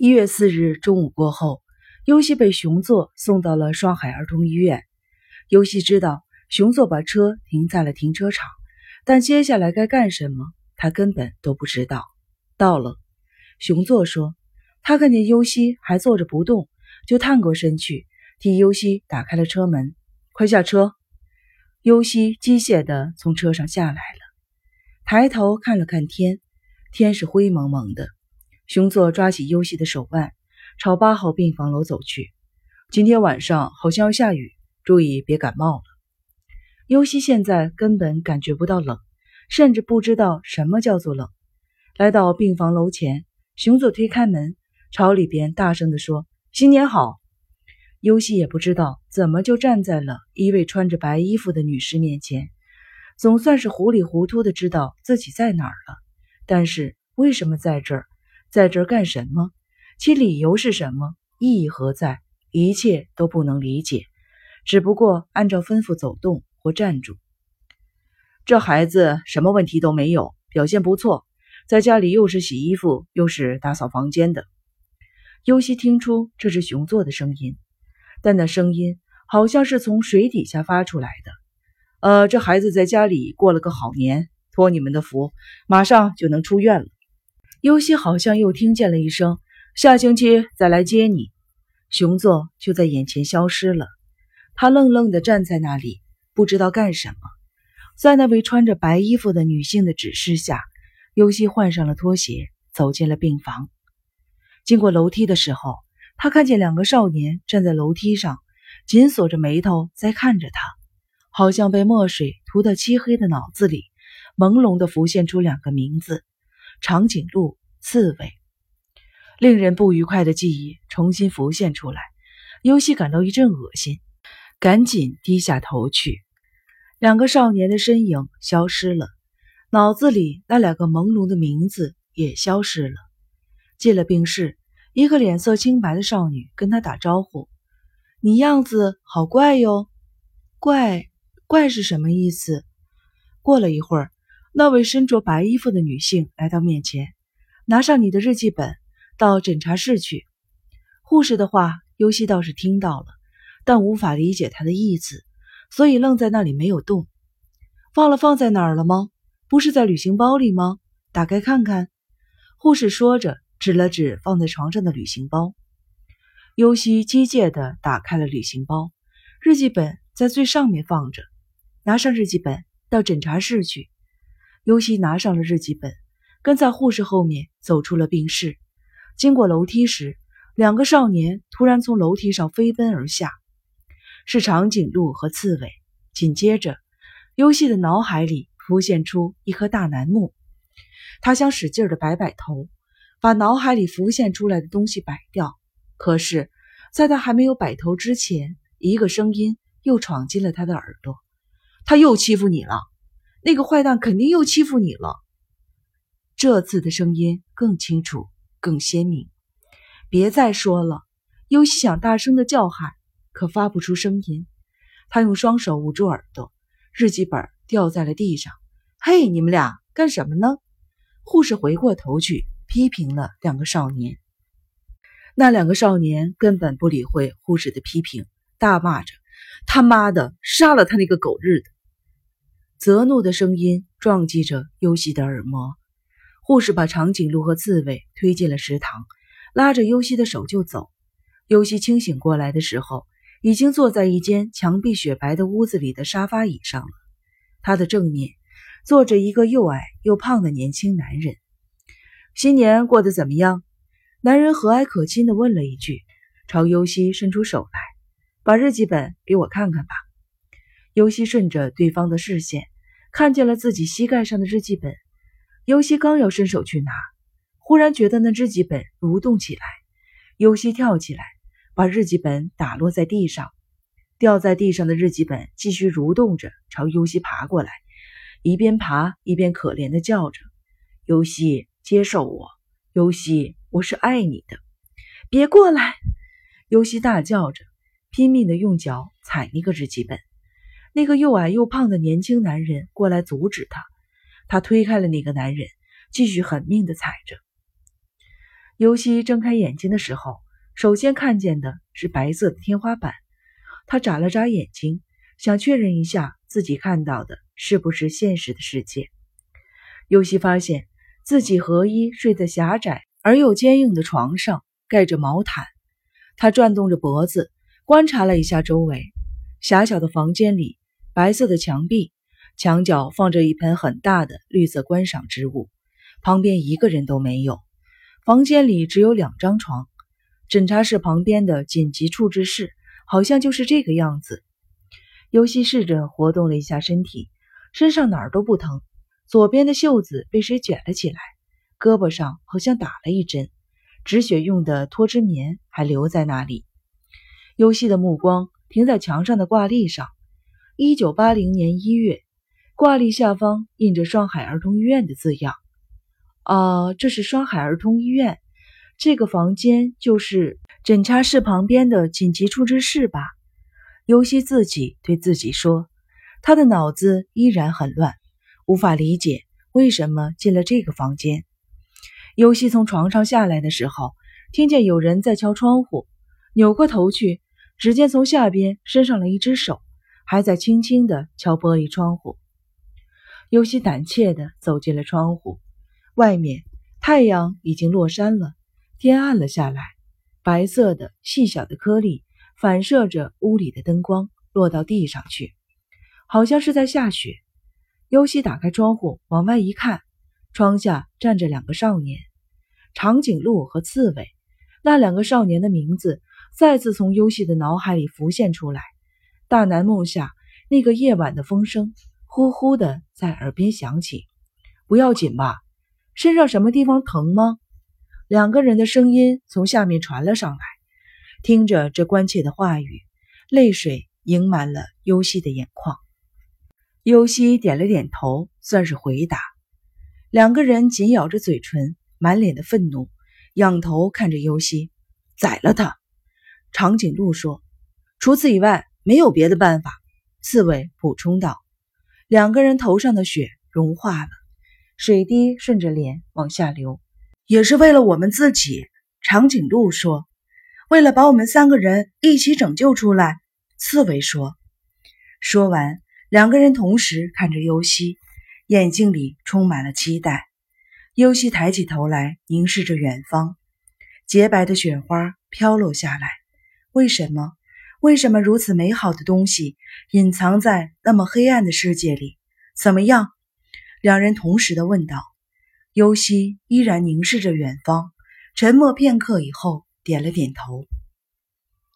一月四日中午过后，尤西被熊座送到了双海儿童医院。尤西知道熊座把车停在了停车场，但接下来该干什么，他根本都不知道。到了，熊座说：“他看见尤西还坐着不动，就探过身去，替尤西打开了车门。快下车！”尤西机械地从车上下来了，抬头看了看天，天是灰蒙蒙的。熊座抓起尤西的手腕，朝八号病房楼走去。今天晚上好像要下雨，注意别感冒了。尤西现在根本感觉不到冷，甚至不知道什么叫做冷。来到病房楼前，熊座推开门，朝里边大声地说：“新年好。”尤西也不知道怎么就站在了一位穿着白衣服的女士面前，总算是糊里糊涂的知道自己在哪儿了。但是为什么在这儿？在这干什么？其理由是什么？意义何在？一切都不能理解。只不过按照吩咐走动或站住。这孩子什么问题都没有，表现不错，在家里又是洗衣服又是打扫房间的。尤西听出这是熊座的声音，但那声音好像是从水底下发出来的。呃，这孩子在家里过了个好年，托你们的福，马上就能出院了。尤西好像又听见了一声：“下星期再来接你。”熊座就在眼前消失了。他愣愣地站在那里，不知道干什么。在那位穿着白衣服的女性的指示下，尤西换上了拖鞋，走进了病房。经过楼梯的时候，他看见两个少年站在楼梯上，紧锁着眉头在看着他，好像被墨水涂得漆黑的脑子里，朦胧地浮现出两个名字。长颈鹿、刺猬，令人不愉快的记忆重新浮现出来。尤西感到一阵恶心，赶紧低下头去。两个少年的身影消失了，脑子里那两个朦胧的名字也消失了。进了病室，一个脸色清白的少女跟他打招呼：“你样子好怪哟。”“怪怪是什么意思？”过了一会儿。那位身着白衣服的女性来到面前，拿上你的日记本，到诊查室去。护士的话，尤西倒是听到了，但无法理解她的意思，所以愣在那里没有动。忘了放在哪儿了吗？不是在旅行包里吗？打开看看。护士说着，指了指放在床上的旅行包。尤西机械地打开了旅行包，日记本在最上面放着。拿上日记本，到诊查室去。尤西拿上了日记本，跟在护士后面走出了病室。经过楼梯时，两个少年突然从楼梯上飞奔而下，是长颈鹿和刺猬。紧接着，尤西的脑海里浮现出一棵大楠木，他想使劲的摆摆头，把脑海里浮现出来的东西摆掉。可是，在他还没有摆头之前，一个声音又闯进了他的耳朵：“他又欺负你了。”那个坏蛋肯定又欺负你了。这次的声音更清楚、更鲜明。别再说了，尤西想大声的叫喊，可发不出声音。他用双手捂住耳朵，日记本掉在了地上。嘿，你们俩干什么呢？护士回过头去批评了两个少年。那两个少年根本不理会护士的批评，大骂着：“他妈的，杀了他那个狗日的！”责怒的声音撞击着尤西的耳膜。护士把长颈鹿和刺猬推进了食堂，拉着尤西的手就走。尤西清醒过来的时候，已经坐在一间墙壁雪白的屋子里的沙发椅上了。他的正面坐着一个又矮又胖的年轻男人。新年过得怎么样？男人和蔼可亲地问了一句，朝尤西伸出手来：“把日记本给我看看吧。”尤西顺着对方的视线，看见了自己膝盖上的日记本。尤西刚要伸手去拿，忽然觉得那日记本蠕动起来。尤西跳起来，把日记本打落在地上。掉在地上的日记本继续蠕动着，朝尤西爬过来，一边爬一边可怜地叫着：“尤西，接受我！尤西，我是爱你的！别过来！”尤西大叫着，拼命地用脚踩那个日记本。那个又矮又胖的年轻男人过来阻止他，他推开了那个男人，继续狠命地踩着。尤西睁开眼睛的时候，首先看见的是白色的天花板。他眨了眨眼睛，想确认一下自己看到的是不是现实的世界。尤西发现自己和衣睡在狭窄而又坚硬的床上，盖着毛毯。他转动着脖子，观察了一下周围。狭小的房间里，白色的墙壁，墙角放着一盆很大的绿色观赏植物，旁边一个人都没有。房间里只有两张床，诊查室旁边的紧急处置室好像就是这个样子。尤西试着活动了一下身体，身上哪儿都不疼，左边的袖子被谁卷了起来，胳膊上好像打了一针。止血用的脱脂棉还留在那里。尤西的目光停在墙上的挂历上，一九八零年一月，挂历下方印着双海儿童医院的字样。啊，这是双海儿童医院，这个房间就是诊查室旁边的紧急处置室吧？尤西自己对自己说，他的脑子依然很乱，无法理解为什么进了这个房间。尤西从床上下来的时候，听见有人在敲窗户，扭过头去，只见从下边伸上了一只手，还在轻轻地敲玻璃窗户。尤西胆怯地走进了窗户，外面太阳已经落山了，天暗了下来，白色的细小的颗粒反射着屋里的灯光，落到地上去，好像是在下雪。尤西打开窗户往外一看，窗下站着两个少年。长颈鹿和刺猬，那两个少年的名字再次从游戏的脑海里浮现出来。大南梦下那个夜晚的风声，呼呼的在耳边响起。不要紧吧？身上什么地方疼吗？两个人的声音从下面传了上来。听着这关切的话语，泪水盈满了尤西的眼眶。尤西点了点头，算是回答。两个人紧咬着嘴唇。满脸的愤怒，仰头看着尤西，宰了他。长颈鹿说：“除此以外，没有别的办法。”刺猬补充道。两个人头上的雪融化了，水滴顺着脸往下流。也是为了我们自己，长颈鹿说：“为了把我们三个人一起拯救出来。”刺猬说。说完，两个人同时看着尤西，眼睛里充满了期待。尤西抬起头来，凝视着远方，洁白的雪花飘落下来。为什么？为什么如此美好的东西隐藏在那么黑暗的世界里？怎么样？两人同时的问道。尤西依然凝视着远方，沉默片刻以后，点了点头。